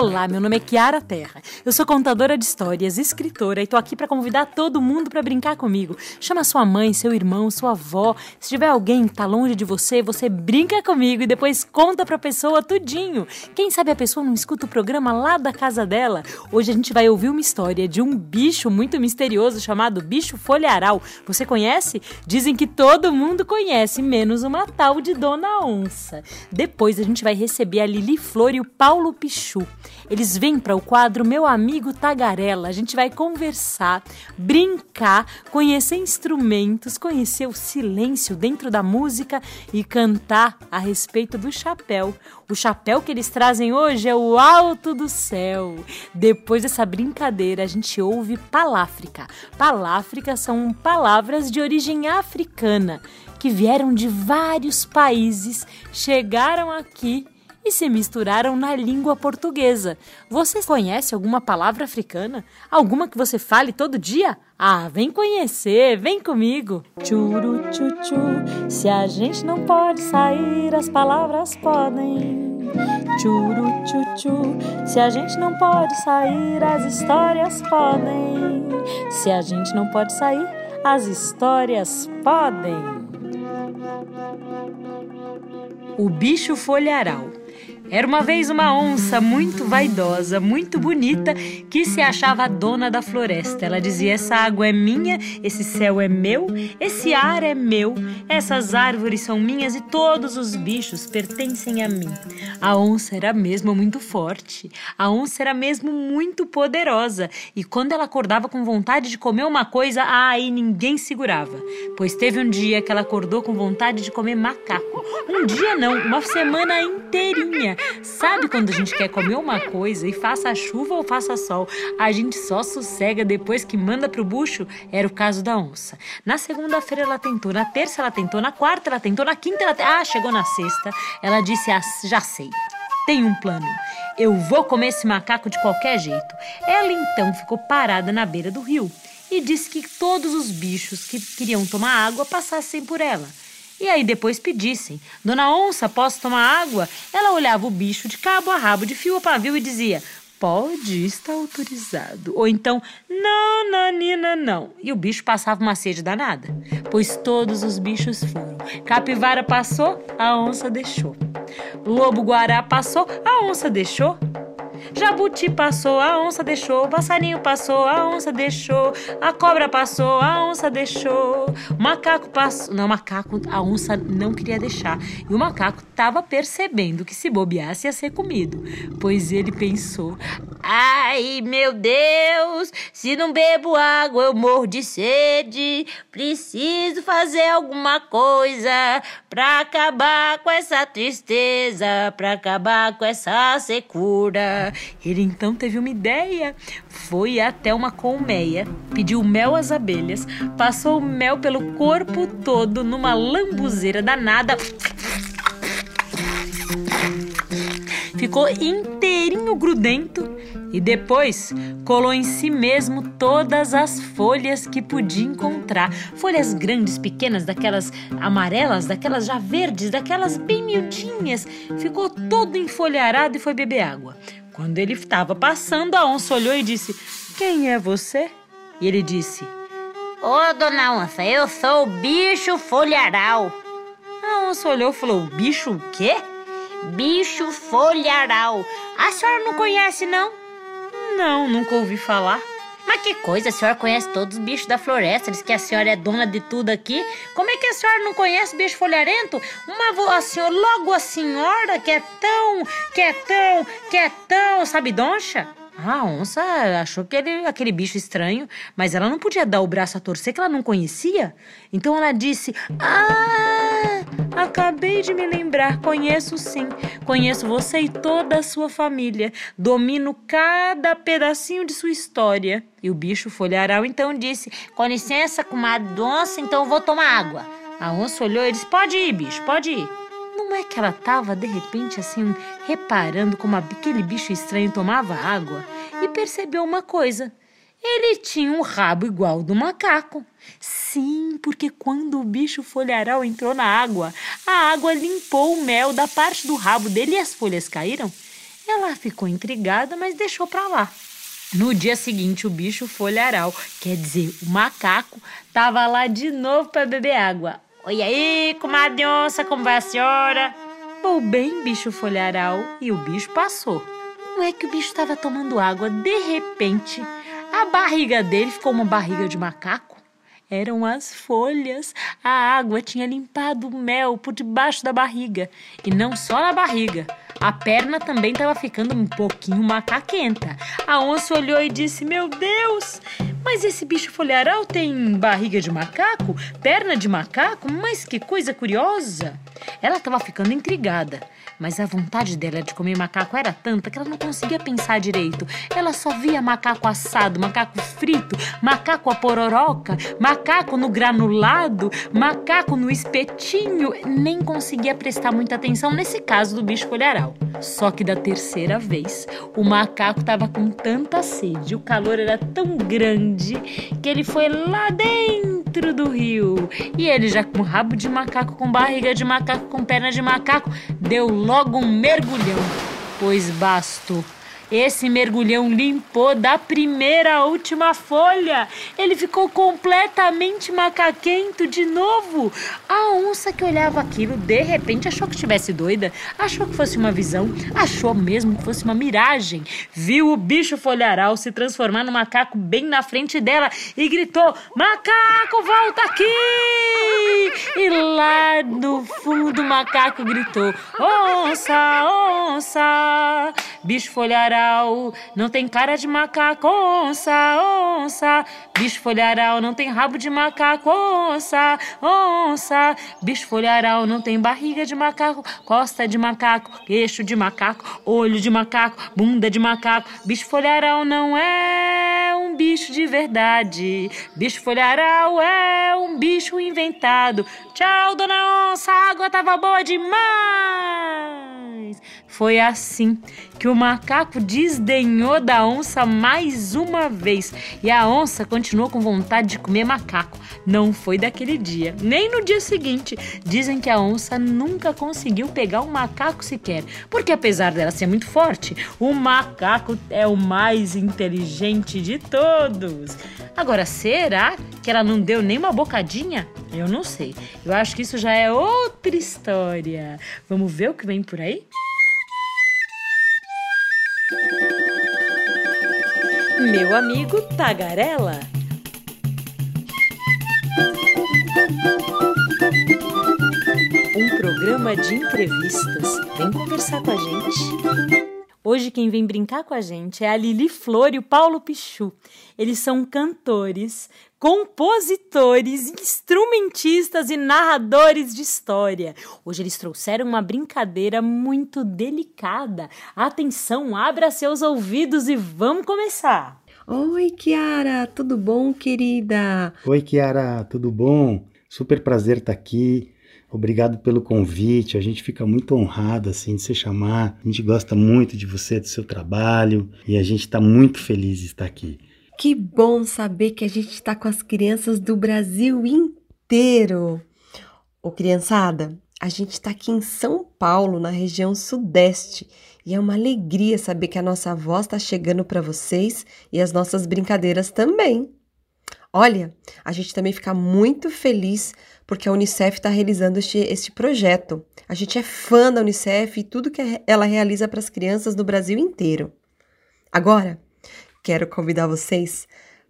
Olá, meu nome é Kiara Terra. Eu sou contadora de histórias, escritora e tô aqui para convidar todo mundo para brincar comigo. Chama sua mãe, seu irmão, sua avó. Se tiver alguém que tá longe de você, você brinca comigo e depois conta pra pessoa tudinho. Quem sabe a pessoa não escuta o programa lá da casa dela? Hoje a gente vai ouvir uma história de um bicho muito misterioso chamado bicho folharal. Você conhece? Dizem que todo mundo conhece, menos uma tal de Dona Onça. Depois a gente vai receber a Lili Flor e o Paulo Pichu. Eles vêm para o quadro Meu Amigo Tagarela. A gente vai conversar, brincar, conhecer instrumentos, conhecer o silêncio dentro da música e cantar a respeito do chapéu. O chapéu que eles trazem hoje é o alto do céu. Depois dessa brincadeira, a gente ouve paláfrica. Paláfrica são palavras de origem africana que vieram de vários países, chegaram aqui e se misturaram na língua portuguesa. Você conhece alguma palavra africana? Alguma que você fale todo dia? Ah, vem conhecer, vem comigo. Churu chuchu, se a gente não pode sair, as palavras podem. Churu chuchu, se a gente não pode sair, as histórias podem. Se a gente não pode sair, as histórias podem. O bicho folharal. Era uma vez uma onça muito vaidosa, muito bonita, que se achava a dona da floresta. Ela dizia: Essa água é minha, esse céu é meu, esse ar é meu, essas árvores são minhas e todos os bichos pertencem a mim. A onça era mesmo muito forte, a onça era mesmo muito poderosa, e quando ela acordava com vontade de comer uma coisa, aí ninguém segurava. Pois teve um dia que ela acordou com vontade de comer macaco. Um dia não, uma semana inteirinha. Sabe quando a gente quer comer uma coisa e faça chuva ou faça sol, a gente só sossega depois que manda pro bucho? Era o caso da onça. Na segunda-feira ela tentou, na terça ela tentou, na quarta ela tentou, na quinta ela. Ah, chegou na sexta. Ela disse: ah, já sei. Tem um plano. Eu vou comer esse macaco de qualquer jeito. Ela então ficou parada na beira do rio e disse que todos os bichos que queriam tomar água passassem por ela. E aí depois pedissem: Dona Onça, posso tomar água? Ela olhava o bicho de cabo a rabo, de fio a pavio e dizia: Pode, está autorizado. Ou então, não, Nanina, não. E o bicho passava uma sede danada, pois todos os bichos foram. Capivara passou, a onça deixou. Lobo-guará passou, a onça deixou. Jabuti passou, a onça deixou. O passarinho passou, a onça deixou. A cobra passou, a onça deixou. O macaco passou. Não, macaco, a onça não queria deixar. E o macaco estava percebendo que se bobeasse ia ser comido. Pois ele pensou: Ai, meu Deus, se não bebo água eu morro de sede. Preciso fazer alguma coisa pra acabar com essa tristeza, pra acabar com essa secura. Ele então teve uma ideia. Foi até uma colmeia, pediu mel às abelhas, passou o mel pelo corpo todo numa lambuzeira danada. Ficou inteirinho grudento e depois colou em si mesmo todas as folhas que podia encontrar. Folhas grandes, pequenas, daquelas amarelas, daquelas já verdes, daquelas bem miudinhas. Ficou todo enfolharado e foi beber água. Quando ele estava passando, a onça olhou e disse: Quem é você? E ele disse: Ô, oh, dona onça, eu sou o bicho folharal. A onça olhou e falou: Bicho o quê? Bicho folharal. A senhora não conhece, não? Não, nunca ouvi falar. Mas que coisa, a senhora conhece todos os bichos da floresta, diz que a senhora é dona de tudo aqui. Como é que a senhora não conhece bicho folharento? Uma a senhora, logo a senhora que é tão, que é tão, que é tão sabidoncha? A onça achou que ele, aquele bicho estranho, mas ela não podia dar o braço a torcer que ela não conhecia. Então ela disse: Ah, acabei de me lembrar, conheço sim. Conheço você e toda a sua família. Domino cada pedacinho de sua história. E o bicho folharal então disse: Com licença, comadre onça, então vou tomar água. A onça olhou e disse: Pode ir, bicho, pode ir. Como é que ela estava de repente assim, reparando como aquele bicho estranho tomava água e percebeu uma coisa. Ele tinha um rabo igual do macaco. Sim, porque quando o bicho folharal entrou na água, a água limpou o mel da parte do rabo dele e as folhas caíram. Ela ficou intrigada, mas deixou para lá. No dia seguinte, o bicho folharal, quer dizer, o macaco, estava lá de novo para beber água. Oi aí, comadre onça, como vai a senhora? Vou bem, bicho folharal, e o bicho passou. Não é que o bicho estava tomando água, de repente, a barriga dele ficou uma barriga de macaco. Eram as folhas. A água tinha limpado o mel por debaixo da barriga. E não só na barriga. A perna também estava ficando um pouquinho macaquenta. A onça olhou e disse: Meu Deus, mas esse bicho folharal tem barriga de macaco, perna de macaco? Mas que coisa curiosa! Ela estava ficando intrigada. Mas a vontade dela de comer macaco era tanta que ela não conseguia pensar direito. Ela só via macaco assado, macaco frito, macaco a pororoca, macaco no granulado, macaco no espetinho. Nem conseguia prestar muita atenção nesse caso do bicho folharal. Só que da terceira vez, o macaco estava com tanta sede, o calor era tão grande que ele foi lá dentro do rio. E ele, já com rabo de macaco, com barriga de macaco, com perna de macaco, deu logo um mergulhão, pois bastou. Esse mergulhão limpou da primeira à última folha. Ele ficou completamente macaquento de novo. A onça que olhava aquilo, de repente, achou que estivesse doida, achou que fosse uma visão, achou mesmo que fosse uma miragem. Viu o bicho folharal se transformar no macaco bem na frente dela e gritou: Macaco, volta aqui! E lá no fundo o macaco gritou: Onça, onça! Bicho folharal não tem cara de macaco, onça, onça. Bicho folharal não tem rabo de macaco, onça, onça. Bicho folharal não tem barriga de macaco, costa de macaco, queixo de macaco, olho de macaco, bunda de macaco. Bicho folharal não é um bicho de verdade. Bicho folharal é um bicho inventado. Tchau, dona onça, a água tava boa demais. Foi assim que o macaco desdenhou da onça mais uma vez e a onça continuou com vontade de comer macaco. Não foi daquele dia, nem no dia seguinte. Dizem que a onça nunca conseguiu pegar um macaco sequer, porque apesar dela ser muito forte, o macaco é o mais inteligente de todos. Agora, será que ela não deu nem uma bocadinha? Eu não sei. Eu acho que isso já é outra história. Vamos ver o que vem por aí? Meu amigo Tagarela. Um programa de entrevistas. Vem conversar com a gente. Hoje quem vem brincar com a gente é a Lili Flor e o Paulo Pichu. Eles são cantores, compositores, instrumentistas e narradores de história. Hoje eles trouxeram uma brincadeira muito delicada. Atenção, abra seus ouvidos e vamos começar. Oi, Kiara, tudo bom, querida? Oi, Kiara, tudo bom? Super prazer estar aqui. Obrigado pelo convite. A gente fica muito honrado assim de você chamar. A gente gosta muito de você, do seu trabalho e a gente está muito feliz de estar aqui. Que bom saber que a gente está com as crianças do Brasil inteiro. Ô, criançada, a gente está aqui em São Paulo, na região sudeste, e é uma alegria saber que a nossa voz está chegando para vocês e as nossas brincadeiras também. Olha, a gente também fica muito feliz porque a Unicef está realizando este, este projeto. A gente é fã da Unicef e tudo que ela realiza para as crianças no Brasil inteiro. Agora, quero convidar vocês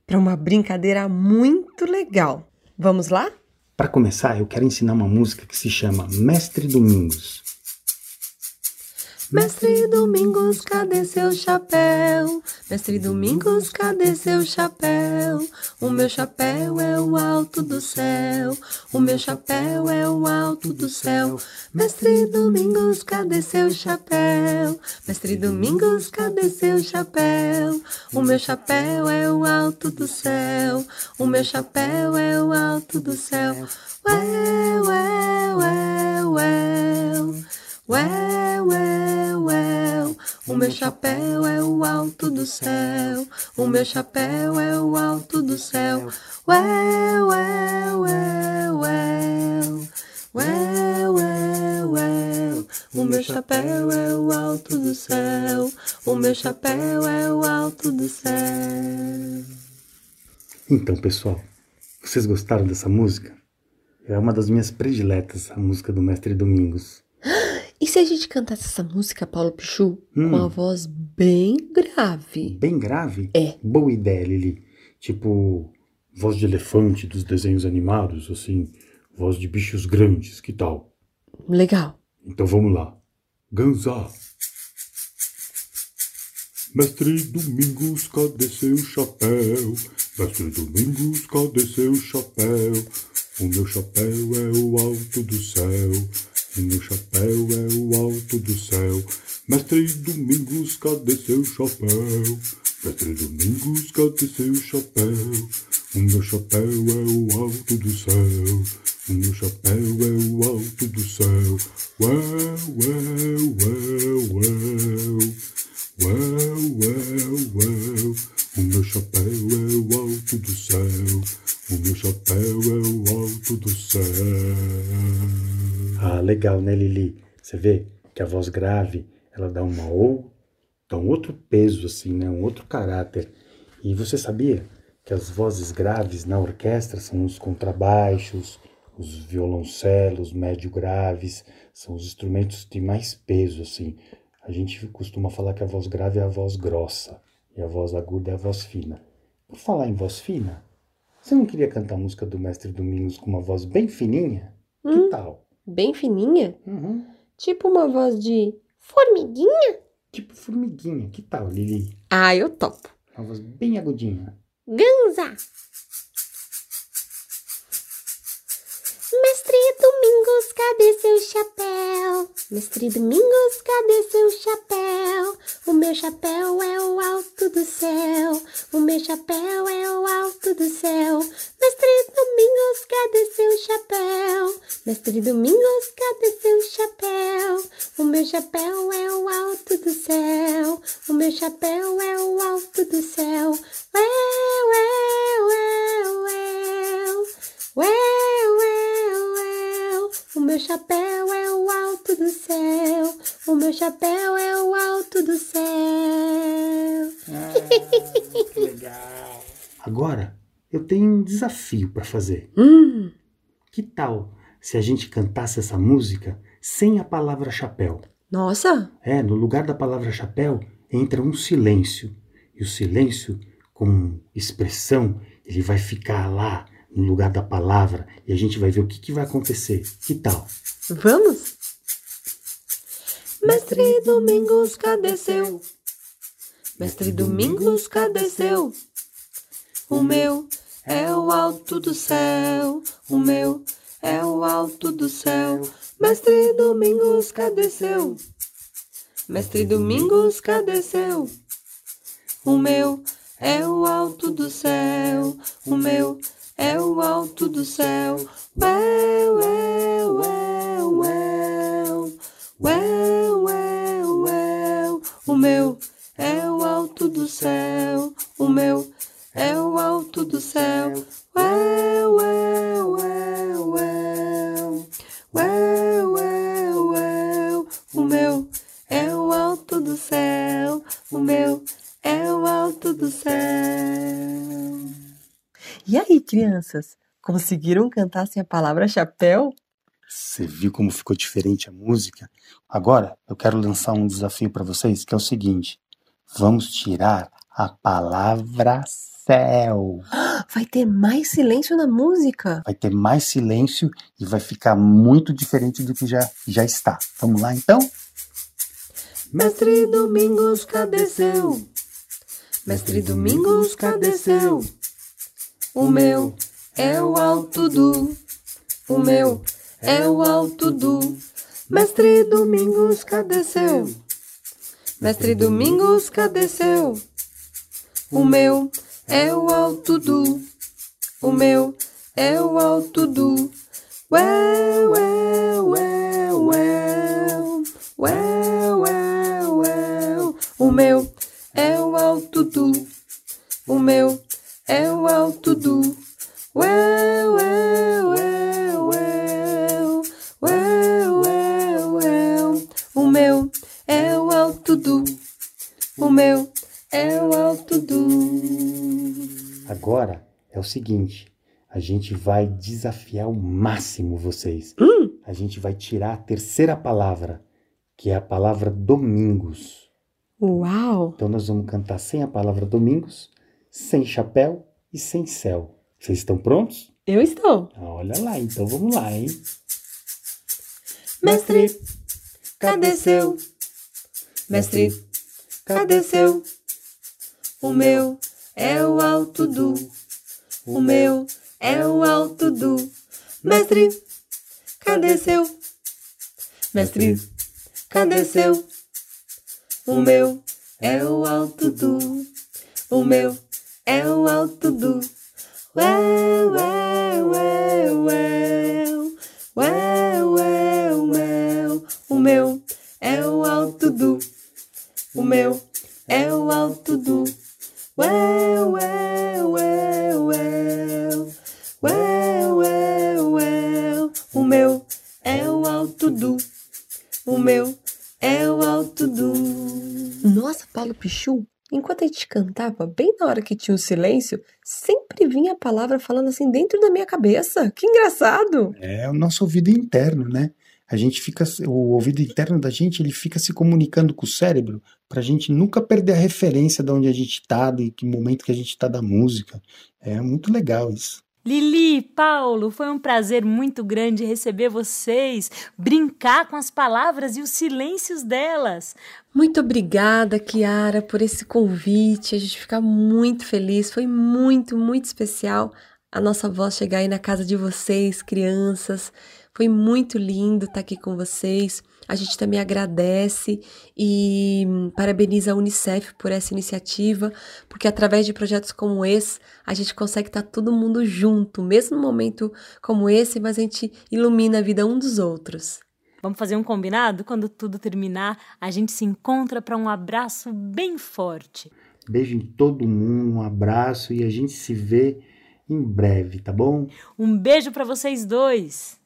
para uma brincadeira muito legal. Vamos lá? Para começar, eu quero ensinar uma música que se chama Mestre Domingos. Mestre Domingos, cadê seu chapéu? Mestre Domingos, cadê seu chapéu? O meu chapéu é o alto do céu. O meu chapéu é o alto do céu. Mestre Domingos, cadê seu chapéu? Mestre Domingos, cadê seu chapéu? O meu chapéu é o alto do céu. O meu chapéu é o alto do céu. Ué, ué, ué, ué. Ué, ué, ué, o meu chapéu é o alto do céu. O meu chapéu é o alto do céu. Ué, ué, ué, ué, ué, ué, ué. O meu chapéu é o alto do céu. O meu chapéu é o alto do céu. Então, pessoal, vocês gostaram dessa música? É uma das minhas prediletas, a música do Mestre Domingos. E se a gente cantasse essa música, Paulo Pichu, Hum. com a voz bem grave? Bem grave? É. Boa ideia, Lili. Tipo, voz de elefante dos desenhos animados, assim, voz de bichos grandes, que tal? Legal. Então vamos lá. Ganzá. Mestre Domingos, cadê seu chapéu? Mestre Domingos, cadê seu chapéu? O meu chapéu é o alto do céu. O meu chapéu é o alto do céu. Mestre Domingos, cadê seu chapéu? Mestre Domingos, cadê seu chapéu? O meu chapéu é o alto do céu. O meu chapéu é o alto do céu. Ué, ué, ué, ué. Ué, ué, ué. O meu chapéu é o alto do céu. O meu chapéu é o alto do céu. Ah, legal, né, Lili? Você vê que a voz grave, ela dá uma ou dá um outro peso assim, né? Um outro caráter. E você sabia que as vozes graves na orquestra são os contrabaixos, os violoncelos médio graves, são os instrumentos de mais peso assim. A gente costuma falar que a voz grave é a voz grossa e a voz aguda é a voz fina. Por falar em voz fina, você não queria cantar a música do Mestre Domingos com uma voz bem fininha? Que tal? Bem fininha? Uhum. Tipo uma voz de formiguinha? Tipo formiguinha. Que tal, Lili? Ah, eu topo. Uma voz bem agudinha. Ganza! Mestre Domingos, cadê seu chapéu? Mestre Domingos, cadê seu chapéu? O meu chapéu é o alto do céu. O meu chapéu é o alto do céu. Mestre Domingos, cadê seu chapéu? O meu chapéu é o alto do céu. O meu chapéu é o alto do céu. Ué, ué, ué, ué. Ué, ué, ué. O meu chapéu é o alto do céu. O meu chapéu é o alto do céu. que legal. Agora, eu tenho um desafio para fazer. Hum, Que tal se a gente cantasse essa música sem a palavra chapéu? nossa, É, no lugar da palavra chapéu entra um silêncio. E o silêncio, com expressão, ele vai ficar lá no lugar da palavra e a gente vai ver o que, que vai acontecer. Que tal? vamos? Mestre Domingos, cadê seu? Mestre Domingos, cadê seu? O meu é o alto do céu. O meu é o alto do céu. Mestre Domingos, cadê seu? Mestre Domingos, cadê seu? O meu é o alto do céu. O meu é o alto do céu. Crianças? Conseguiram cantar sem a palavra chapéu? Você viu como ficou diferente a música? Agora eu quero lançar um desafio para vocês, que é o seguinte: vamos tirar a palavra céu. Vai ter mais silêncio na música? Vai ter mais silêncio e vai ficar muito diferente do que já, já está. Vamos lá então? Mestre Domingos, cadê seu? Mestre Domingos, cadê seu? O meu é o alto do. O meu é o alto do. Mestre Domingos, cadê seu? Mestre Domingos, cadê seu? O meu é o alto do. O meu é o alto do. Ué, ué. Seguinte: a gente vai desafiar ao máximo vocês. A gente vai tirar a terceira palavra, que é a palavra domingos. Uau! Então nós vamos cantar sem a palavra domingos, sem chapéu e sem céu. Vocês estão prontos? Eu estou. Olha lá, então vamos lá, hein? Mestre, cadê seu? Mestre, cadê seu? O meu é o alto do. O meu é o alto do. Mestre, cadê seu? Mestre, cadê seu? O meu é o alto do. O meu é o alto do. Ué, ué, ué, ué. Ué, ué, ué. O meu é o alto do. O meu Pichu, enquanto a gente cantava, bem na hora que tinha o silêncio, sempre vinha a palavra falando assim dentro da minha cabeça. Que engraçado! É o nosso ouvido interno, né? A gente fica, o ouvido interno da gente, ele fica se comunicando com o cérebro para a gente nunca perder a referência de onde a gente está, de que momento que a gente está da música. É muito legal isso. Lili, Paulo, foi um prazer muito grande receber vocês, brincar com as palavras e os silêncios delas. Muito obrigada, Kiara, por esse convite. A gente fica muito feliz. Foi muito, muito especial a nossa voz chegar aí na casa de vocês, crianças. Foi muito lindo estar aqui com vocês. A gente também agradece e parabeniza a Unicef por essa iniciativa, porque através de projetos como esse, a gente consegue estar todo mundo junto, mesmo num momento como esse, mas a gente ilumina a vida um dos outros. Vamos fazer um combinado? Quando tudo terminar, a gente se encontra para um abraço bem forte. Beijo em todo mundo, um abraço e a gente se vê em breve, tá bom? Um beijo para vocês dois.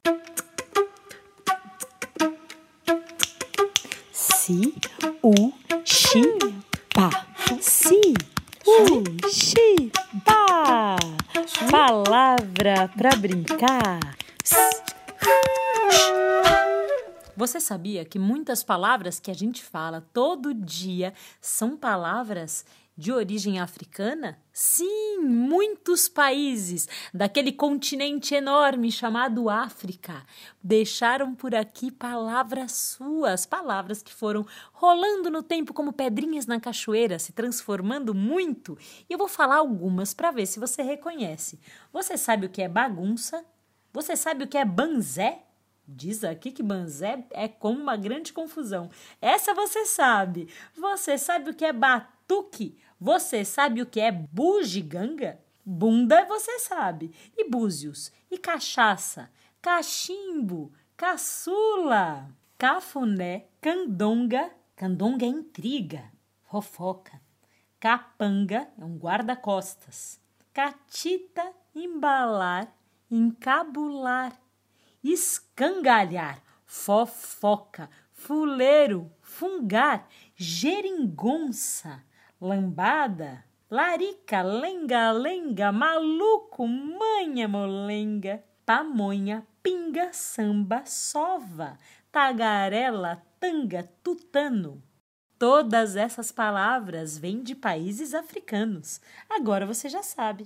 Si, u, xi, pa. Si, u, xi, pa. Palavra para brincar. Você sabia que muitas palavras que a gente fala todo dia são palavras de origem africana? Sim, muitos países daquele continente enorme chamado África deixaram por aqui palavras suas, palavras que foram rolando no tempo como pedrinhas na cachoeira, se transformando muito. E eu vou falar algumas para ver se você reconhece. Você sabe o que é bagunça? Você sabe o que é banzé? Diz aqui que banzé é como uma grande confusão. Essa você sabe. Você sabe o que é batuque? Você sabe o que é bugiganga? Bunda você sabe. E búzios? E cachaça? Cachimbo? Caçula? Cafuné? Candonga? Candonga é intriga, fofoca. Capanga é um guarda-costas. Catita, embalar, encabular escangalhar, fofoca, fuleiro, fungar, geringonça, lambada, larica, lenga, lenga, maluco, manha, molenga, pamonha, pinga, samba, sova, tagarela, tanga, tutano. Todas essas palavras vêm de países africanos. Agora você já sabe.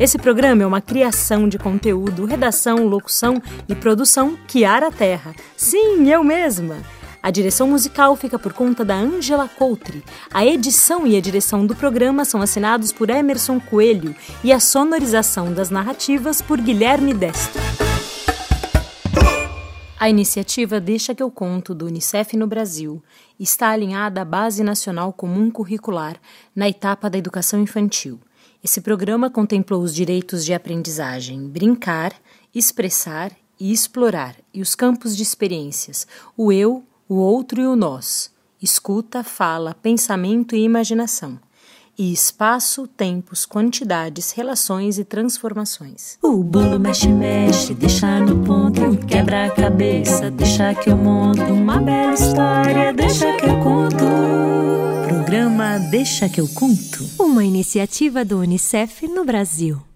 Esse programa é uma criação de conteúdo, redação, locução e produção Kiara Terra. Sim, eu mesma. A direção musical fica por conta da Angela Coutre. A edição e a direção do programa são assinados por Emerson Coelho e a sonorização das narrativas por Guilherme Destro. A iniciativa Deixa que eu conto do Unicef no Brasil está alinhada à Base Nacional Comum Curricular na etapa da educação infantil. Esse programa contemplou os direitos de aprendizagem, brincar, expressar e explorar, e os campos de experiências, o eu, o outro e o nós, escuta, fala, pensamento e imaginação e espaço, tempos, quantidades, relações e transformações. O bolo mexe, mexe, deixa no ponto, quebra a cabeça, deixa que eu monto uma bela história, deixa que eu conto. Programa Deixa que eu conto. Uma iniciativa do Unicef no Brasil.